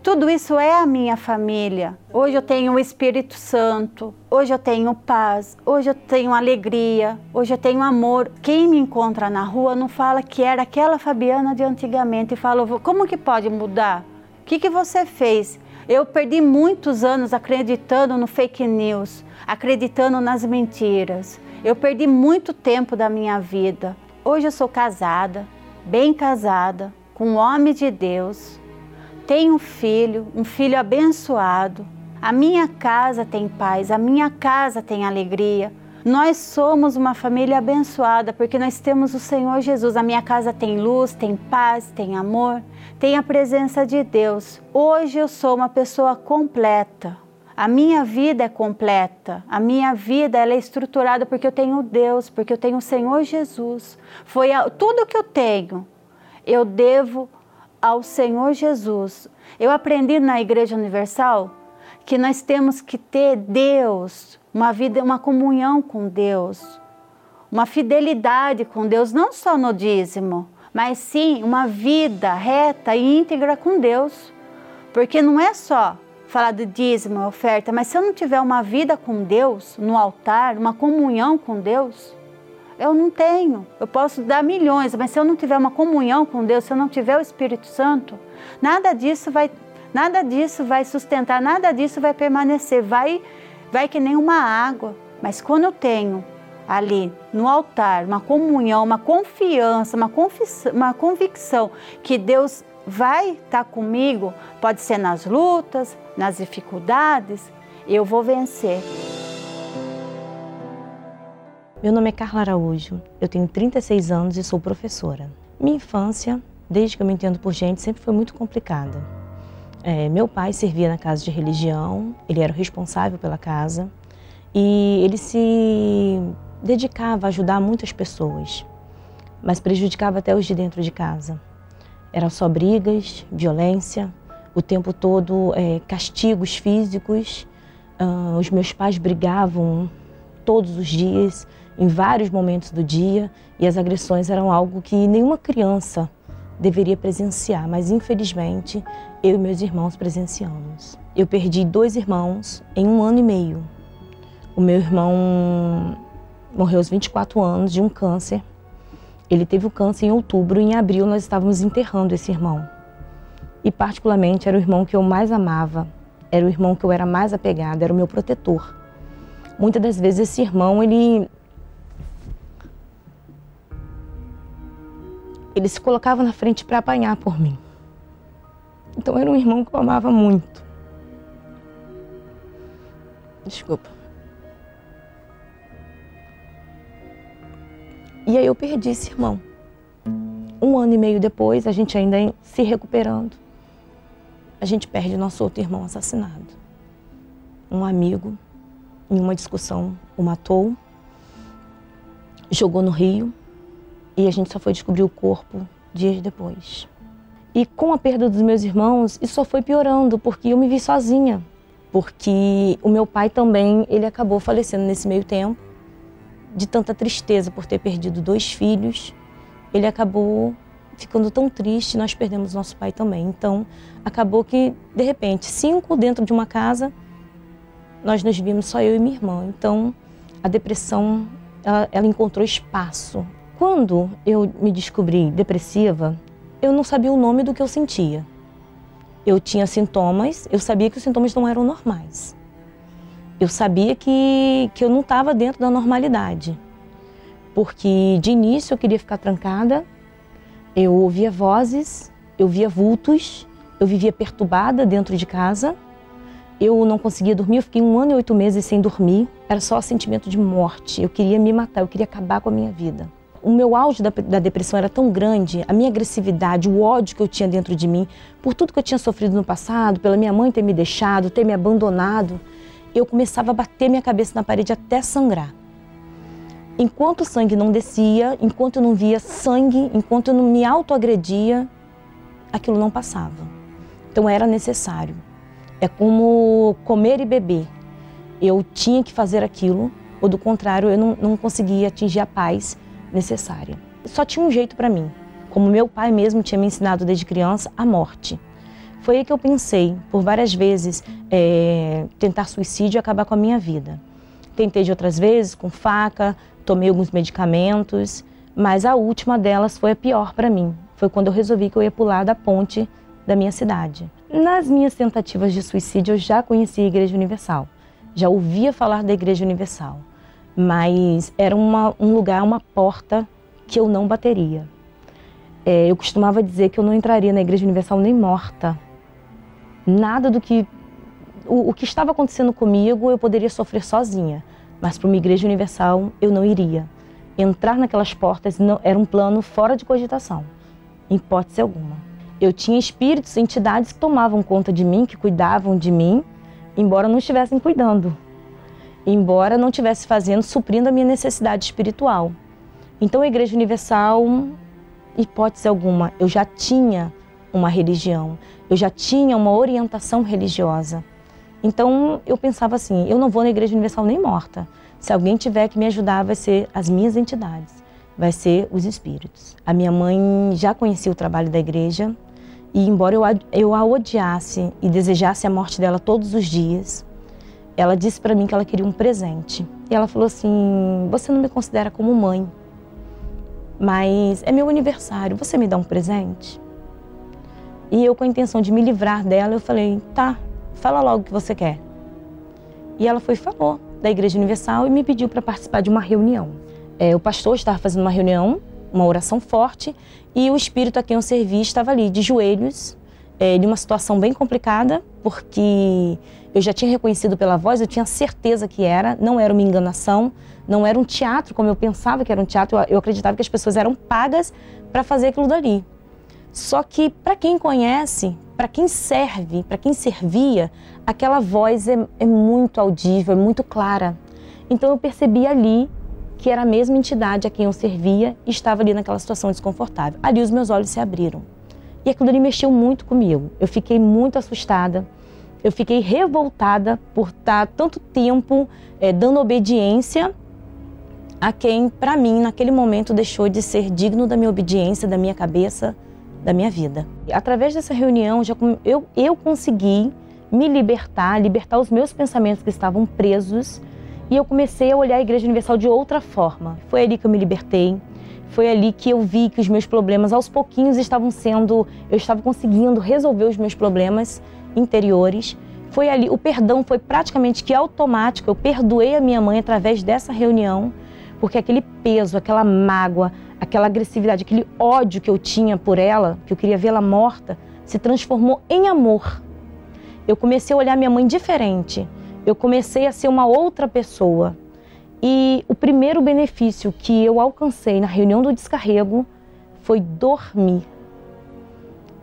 Speaker 7: Tudo isso é a minha família. Hoje eu tenho o Espírito Santo, hoje eu tenho paz, hoje eu tenho alegria, hoje eu tenho amor. Quem me encontra na rua não fala que era aquela Fabiana de antigamente e fala: como que pode mudar? O que, que você fez? Eu perdi muitos anos acreditando no fake news, acreditando nas mentiras. Eu perdi muito tempo da minha vida. Hoje eu sou casada, bem casada, com um homem de Deus tenho um filho, um filho abençoado. A minha casa tem paz, a minha casa tem alegria. Nós somos uma família abençoada porque nós temos o Senhor Jesus. A minha casa tem luz, tem paz, tem amor, tem a presença de Deus. Hoje eu sou uma pessoa completa. A minha vida é completa. A minha vida ela é estruturada porque eu tenho Deus, porque eu tenho o Senhor Jesus. Foi a, tudo que eu tenho. Eu devo ao Senhor Jesus. Eu aprendi na Igreja Universal que nós temos que ter Deus, uma vida, uma comunhão com Deus, uma fidelidade com Deus, não só no dízimo, mas sim uma vida reta e íntegra com Deus. Porque não é só falar do dízimo, oferta, mas se eu não tiver uma vida com Deus no altar, uma comunhão com Deus, eu não tenho. Eu posso dar milhões, mas se eu não tiver uma comunhão com Deus, se eu não tiver o Espírito Santo, nada disso vai, nada disso vai sustentar, nada disso vai permanecer. Vai, vai que nem uma água. Mas quando eu tenho ali no altar uma comunhão, uma confiança, uma, uma convicção que Deus vai estar comigo, pode ser nas lutas, nas dificuldades, eu vou vencer.
Speaker 8: Meu nome é Carla Araújo, eu tenho 36 anos e sou professora. Minha infância, desde que eu me entendo por gente, sempre foi muito complicada. É, meu pai servia na casa de religião, ele era o responsável pela casa e ele se dedicava a ajudar muitas pessoas, mas prejudicava até os de dentro de casa. Eram só brigas, violência, o tempo todo é, castigos físicos. Uh, os meus pais brigavam todos os dias em vários momentos do dia e as agressões eram algo que nenhuma criança deveria presenciar, mas infelizmente eu e meus irmãos presenciamos. Eu perdi dois irmãos em um ano e meio. O meu irmão morreu aos 24 anos de um câncer. Ele teve o câncer em outubro e em abril nós estávamos enterrando esse irmão. E particularmente era o irmão que eu mais amava, era o irmão que eu era mais apegada, era o meu protetor. Muitas das vezes esse irmão ele Ele se colocava na frente para apanhar por mim. Então era um irmão que eu amava muito. Desculpa. E aí eu perdi esse irmão. Um ano e meio depois, a gente ainda se recuperando, a gente perde nosso outro irmão assassinado. Um amigo, em uma discussão, o matou, jogou no rio e a gente só foi descobrir o corpo dias depois. E com a perda dos meus irmãos, isso só foi piorando, porque eu me vi sozinha. Porque o meu pai também, ele acabou falecendo nesse meio tempo, de tanta tristeza por ter perdido dois filhos. Ele acabou ficando tão triste, nós perdemos nosso pai também. Então, acabou que, de repente, cinco dentro de uma casa, nós nos vimos só eu e minha irmã. Então, a depressão, ela, ela encontrou espaço quando eu me descobri depressiva, eu não sabia o nome do que eu sentia. Eu tinha sintomas, eu sabia que os sintomas não eram normais. Eu sabia que, que eu não estava dentro da normalidade. Porque de início eu queria ficar trancada, eu ouvia vozes, eu via vultos, eu vivia perturbada dentro de casa, eu não conseguia dormir, eu fiquei um ano e oito meses sem dormir, era só sentimento de morte, eu queria me matar, eu queria acabar com a minha vida o meu auge da, da, depressão era tão grande, a minha agressividade, o ódio que eu tinha dentro de mim, por tudo que eu tinha sofrido no passado, pela minha mãe ter me deixado, ter me abandonado, eu começava a bater minha cabeça na parede até sangrar. Enquanto o sangue não descia, enquanto eu não via sangue, enquanto eu não me autoagredia, aquilo não passava. Então era necessário. É como comer e beber. Eu tinha que fazer aquilo, ou do contrário, eu não, não conseguia atingir a paz necessária. Só tinha um jeito para mim, como meu pai mesmo tinha me ensinado desde criança, a morte. Foi aí que eu pensei, por várias vezes, é, tentar suicídio e acabar com a minha vida. Tentei de outras vezes, com faca, tomei alguns medicamentos, mas a última delas foi a pior para mim. Foi quando eu resolvi que eu ia pular da ponte da minha cidade. Nas minhas tentativas de suicídio, eu já conhecia a Igreja Universal. Já ouvia falar da Igreja Universal. Mas era uma, um lugar, uma porta que eu não bateria. É, eu costumava dizer que eu não entraria na Igreja Universal nem morta. Nada do que. O, o que estava acontecendo comigo eu poderia sofrer sozinha. Mas para uma Igreja Universal eu não iria. Entrar naquelas portas não, era um plano fora de cogitação, em hipótese alguma. Eu tinha espíritos, entidades que tomavam conta de mim, que cuidavam de mim, embora não estivessem cuidando, embora não estivesse fazendo, suprindo a minha necessidade espiritual. Então, a Igreja Universal, hipótese alguma, eu já tinha uma religião, eu já tinha uma orientação religiosa. Então, eu pensava assim: eu não vou na Igreja Universal nem morta. Se alguém tiver que me ajudar, vai ser as minhas entidades, vai ser os espíritos. A minha mãe já conhecia o trabalho da igreja e, embora eu a, eu a odiasse e desejasse a morte dela todos os dias, ela disse para mim que ela queria um presente. E ela falou assim: Você não me considera como mãe, mas é meu aniversário, você me dá um presente? E eu, com a intenção de me livrar dela, eu falei: Tá, fala logo o que você quer. E ela foi falou da Igreja Universal e me pediu para participar de uma reunião. É, o pastor estava fazendo uma reunião, uma oração forte, e o espírito a quem eu servi estava ali, de joelhos, é, de uma situação bem complicada, porque eu já tinha reconhecido pela voz, eu tinha certeza que era, não era uma enganação, não era um teatro como eu pensava que era um teatro, eu, eu acreditava que as pessoas eram pagas para fazer aquilo dali. Só que para quem conhece, para quem serve, para quem servia, aquela voz é, é, muito audível, é muito clara. Então eu percebi ali que era a mesma entidade a quem eu servia e estava ali naquela situação desconfortável. Ali os meus olhos se abriram. E aquilo ali mexeu muito comigo. Eu fiquei muito assustada. Eu fiquei revoltada por estar tanto tempo é, dando obediência a quem, para mim, naquele momento deixou de ser digno da minha obediência, da minha cabeça, da minha vida. Através dessa reunião, já, eu, eu consegui me libertar, libertar os meus pensamentos que estavam presos e eu comecei a olhar a Igreja Universal de outra forma. Foi ali que eu me libertei. Foi ali que eu vi que os meus problemas aos pouquinhos estavam sendo, eu estava conseguindo resolver os meus problemas interiores. Foi ali, o perdão foi praticamente que automático. Eu perdoei a minha mãe através dessa reunião, porque aquele peso, aquela mágoa, aquela agressividade, aquele ódio que eu tinha por ela, que eu queria vê-la morta, se transformou em amor. Eu comecei a olhar minha mãe diferente. Eu comecei a ser uma outra pessoa. E o primeiro benefício que eu alcancei na reunião do descarrego foi dormir.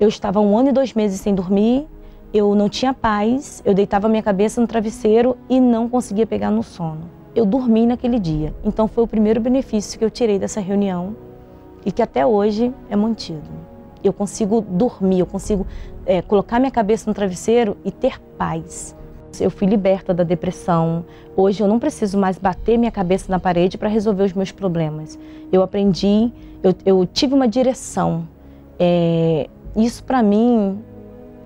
Speaker 8: Eu estava um ano e dois meses sem dormir, eu não tinha paz, eu deitava minha cabeça no travesseiro e não conseguia pegar no sono. Eu dormi naquele dia. Então foi o primeiro benefício que eu tirei dessa reunião e que até hoje é mantido. Eu consigo dormir, eu consigo é, colocar minha cabeça no travesseiro e ter paz. Eu fui liberta da depressão. Hoje eu não preciso mais bater minha cabeça na parede para resolver os meus problemas. Eu aprendi, eu, eu tive uma direção. É, isso para mim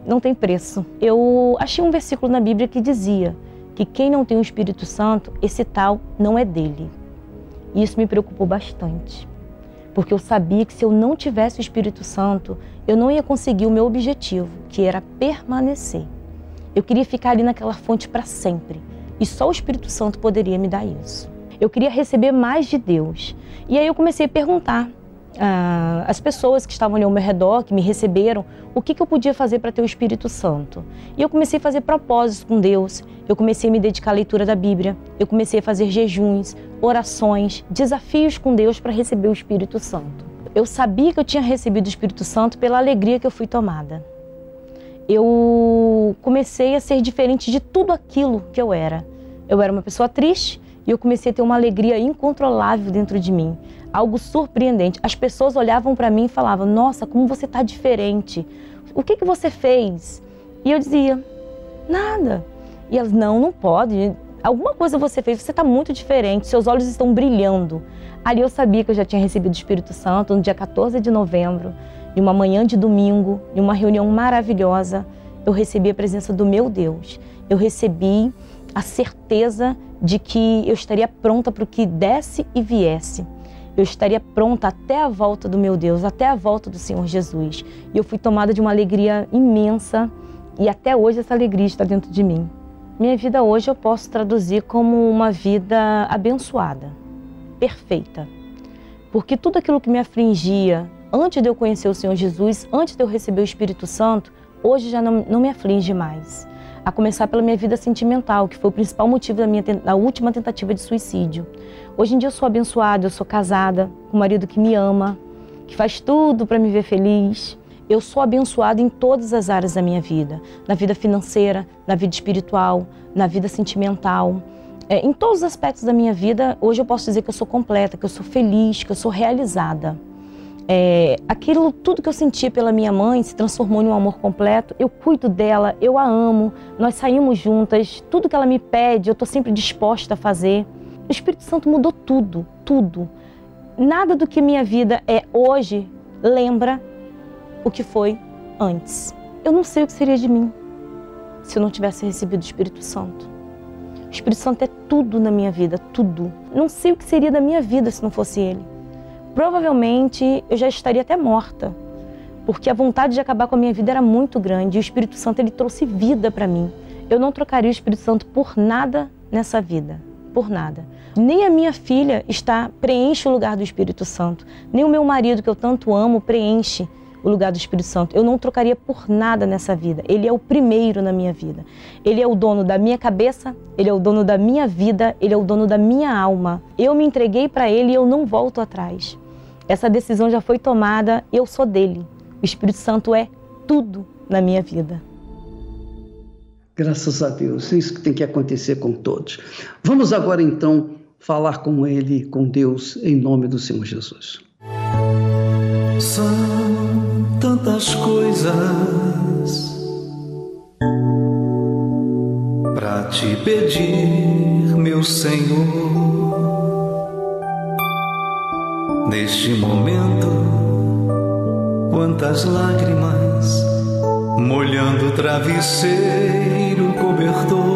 Speaker 8: não tem preço. Eu achei um versículo na Bíblia que dizia que quem não tem o Espírito Santo, esse tal não é dele. E isso me preocupou bastante porque eu sabia que se eu não tivesse o Espírito Santo, eu não ia conseguir o meu objetivo, que era permanecer. Eu queria ficar ali naquela fonte para sempre, e só o Espírito Santo poderia me dar isso. Eu queria receber mais de Deus. E aí eu comecei a perguntar ah, as pessoas que estavam ali ao meu redor, que me receberam, o que, que eu podia fazer para ter o Espírito Santo. E eu comecei a fazer propósitos com Deus, eu comecei a me dedicar à leitura da Bíblia, eu comecei a fazer jejuns, orações, desafios com Deus para receber o Espírito Santo. Eu sabia que eu tinha recebido o Espírito Santo pela alegria que eu fui tomada. Eu comecei a ser diferente de tudo aquilo que eu era. Eu era uma pessoa triste e eu comecei a ter uma alegria incontrolável dentro de mim algo surpreendente. As pessoas olhavam para mim e falavam: Nossa, como você está diferente. O que, que você fez? E eu dizia: Nada. E elas: Não, não pode. Alguma coisa você fez, você está muito diferente, seus olhos estão brilhando. Ali eu sabia que eu já tinha recebido o Espírito Santo no dia 14 de novembro, em uma manhã de domingo, em uma reunião maravilhosa. eu recebi a presença do meu Deus. Eu recebi a certeza de que eu estaria pronta para o que desse e viesse. Eu estaria pronta até a volta do meu Deus, até a volta do Senhor Jesus. E eu fui tomada de uma alegria imensa e até hoje essa alegria está dentro de mim. Minha vida hoje eu posso traduzir como uma vida abençoada, perfeita. Porque tudo aquilo que me afligia antes de eu conhecer o Senhor Jesus, antes de eu receber o Espírito Santo, hoje já não, não me aflige mais. A começar pela minha vida sentimental, que foi o principal motivo da minha da última tentativa de suicídio. Hoje em dia eu sou abençoada, eu sou casada com um marido que me ama, que faz tudo para me ver feliz eu sou abençoada em todas as áreas da minha vida, na vida financeira, na vida espiritual, na vida sentimental. É, em todos os aspectos da minha vida, hoje eu posso dizer que eu sou completa, que eu sou feliz, que eu sou realizada. É, aquilo, tudo que eu sentia pela minha mãe se transformou em um amor completo. Eu cuido dela, eu a amo, nós saímos juntas, tudo que ela me pede, eu estou sempre disposta a fazer. O Espírito Santo mudou tudo, tudo. Nada do que minha vida é hoje lembra o que foi antes. Eu não sei o que seria de mim se eu não tivesse recebido o Espírito Santo. O Espírito Santo é tudo na minha vida, tudo. Não sei o que seria da minha vida se não fosse ele. Provavelmente eu já estaria até morta, porque a vontade de acabar com a minha vida era muito grande e o Espírito Santo ele trouxe vida para mim. Eu não trocaria o Espírito Santo por nada nessa vida, por nada. Nem a minha filha está preenche o lugar do Espírito Santo, nem o meu marido que eu tanto amo preenche o lugar do Espírito Santo. Eu não trocaria por nada nessa vida. Ele é o primeiro na minha vida. Ele é o dono da minha cabeça, ele é o dono da minha vida, ele é o dono da minha alma. Eu me entreguei para ele e eu não volto atrás. Essa decisão já foi tomada, eu sou dele. O Espírito Santo é tudo na minha vida.
Speaker 2: Graças a Deus, é isso que tem que acontecer com todos. Vamos agora então falar com ele, com Deus, em nome do Senhor Jesus.
Speaker 9: São tantas coisas para te pedir, meu Senhor. Neste momento, quantas lágrimas molhando o travesseiro cobertor.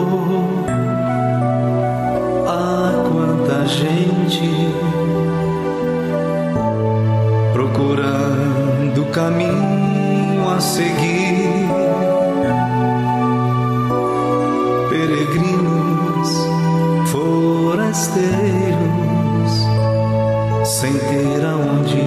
Speaker 9: Caminho a seguir. Peregrinos, forasteiros, sem ter aonde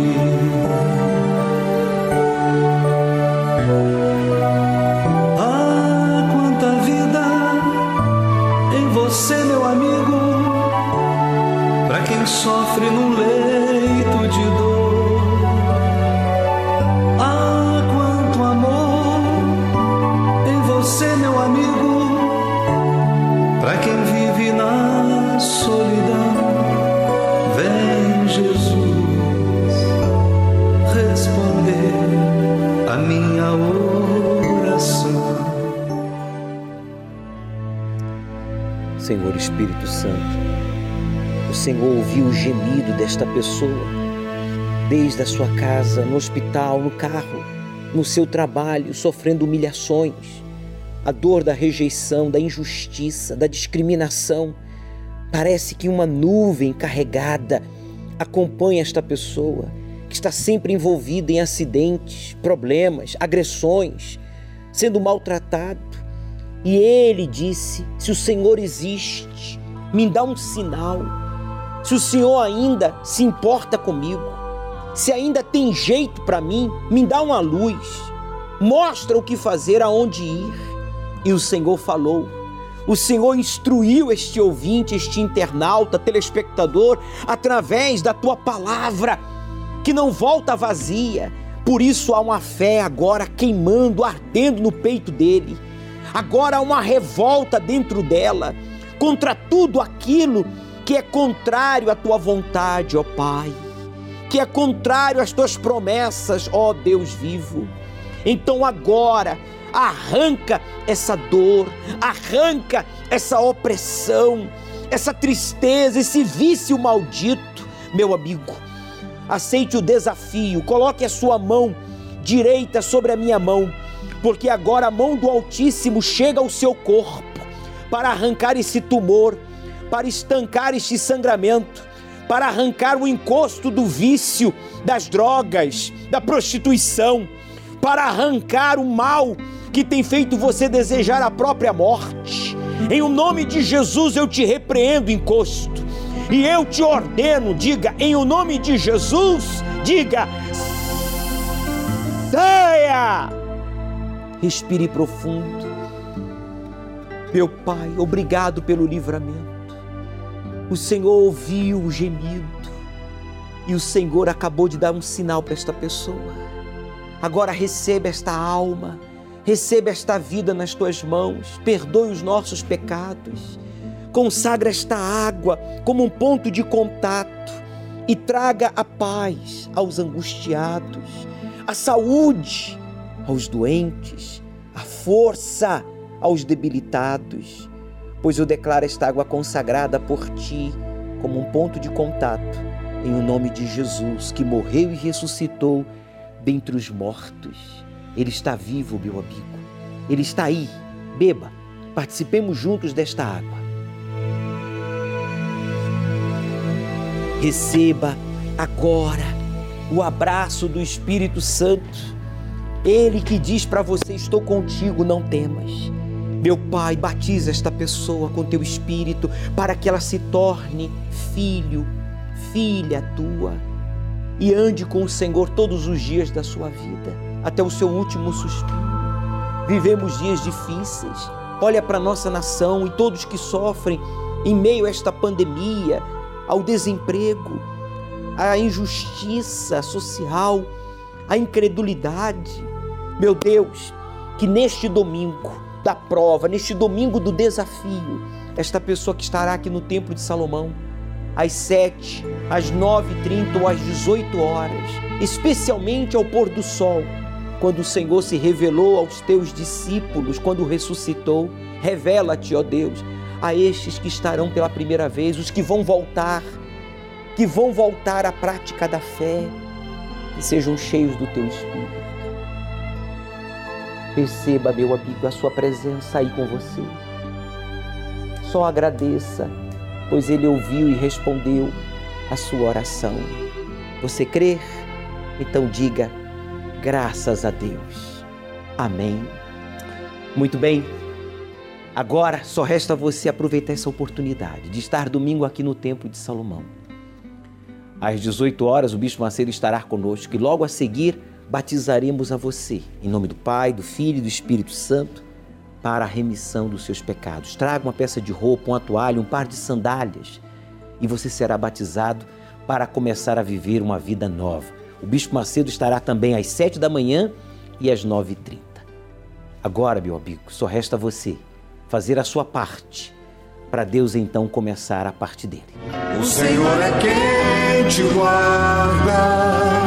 Speaker 10: desta pessoa, desde a sua casa, no hospital, no carro, no seu trabalho, sofrendo humilhações, a dor da rejeição, da injustiça, da discriminação. Parece que uma nuvem carregada acompanha esta pessoa, que está sempre envolvida em acidentes, problemas, agressões, sendo maltratado e ele disse: Se o Senhor existe, me dá um sinal. Se o Senhor ainda se importa comigo, se ainda tem jeito para mim, me dá uma luz. Mostra o que fazer, aonde ir. E o Senhor falou. O Senhor instruiu este ouvinte, este internauta, telespectador, através da tua palavra, que não volta vazia. Por isso há uma fé agora queimando, ardendo no peito dele Agora há uma revolta dentro dela contra tudo aquilo que é contrário à tua vontade, ó Pai, que é contrário às tuas promessas, ó Deus vivo. Então agora arranca essa dor, arranca essa opressão, essa tristeza, esse vício maldito, meu amigo. Aceite o desafio, coloque a sua mão direita sobre a minha mão porque agora a mão do Altíssimo chega ao seu corpo para arrancar esse tumor, para estancar este sangramento, para arrancar o encosto do vício, das drogas, da prostituição, para arrancar o mal que tem feito você desejar a própria morte. Em o nome de Jesus eu te repreendo, encosto. E eu te ordeno, diga, em o nome de Jesus, diga, saia! Respire profundo. Meu Pai, obrigado pelo livramento. O Senhor ouviu o gemido e o Senhor acabou de dar um sinal para esta pessoa. Agora receba esta alma, receba esta vida nas tuas mãos, perdoe os nossos pecados, consagra esta água como um ponto de contato e traga a paz aos angustiados, a saúde aos doentes, a força aos debilitados, pois eu declaro esta água consagrada por ti como um ponto de contato, em o nome de Jesus, que morreu e ressuscitou dentre os mortos. Ele está vivo, meu amigo. Ele está aí. Beba. Participemos juntos desta água. Receba agora o abraço do Espírito Santo. Ele que diz para você: Estou contigo, não temas. Meu Pai, batiza esta pessoa com teu espírito para que ela se torne filho, filha tua e ande com o Senhor todos os dias da sua vida, até o seu último suspiro. Vivemos dias difíceis. Olha para nossa nação e todos que sofrem em meio a esta pandemia, ao desemprego, à injustiça social, à incredulidade. Meu Deus, que neste domingo da prova, neste domingo do desafio, esta pessoa que estará aqui no Templo de Salomão, às sete, às nove e trinta ou às dezoito horas, especialmente ao pôr do sol, quando o Senhor se revelou aos teus discípulos, quando ressuscitou, revela-te, ó Deus, a estes que estarão pela primeira vez, os que vão voltar, que vão voltar à prática da fé, que sejam cheios do teu Espírito. Perceba, meu amigo, a sua presença aí com você. Só agradeça, pois Ele ouviu e respondeu a sua oração. Você crer? Então diga, graças a Deus. Amém. Muito bem. Agora só resta você aproveitar essa oportunidade de estar domingo aqui no Templo de Salomão. Às 18 horas, o Bispo Macedo estará conosco e logo a seguir batizaremos a você, em nome do Pai, do Filho e do Espírito Santo, para a remissão dos seus pecados. Traga uma peça de roupa, uma toalha, um par de sandálias e você será batizado para começar a viver uma vida nova. O Bispo Macedo estará também às sete da manhã e às nove e trinta. Agora, meu amigo, só resta você fazer a sua parte para Deus então começar a parte dele.
Speaker 9: O Senhor é quem te guarda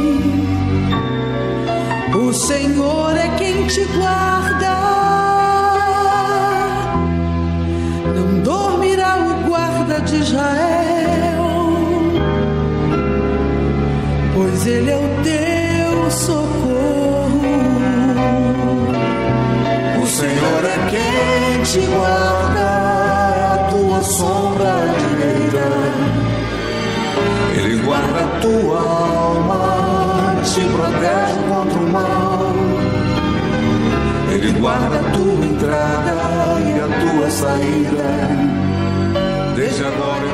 Speaker 11: o Senhor é quem te guarda. Não dormirá o guarda de Israel, pois ele é o teu socorro.
Speaker 12: Senhor é quem te guarda, é a tua sombra direita. Ele guarda a tua alma, te protege contra o mal. Ele guarda a tua entrada e a tua saída. Desde agora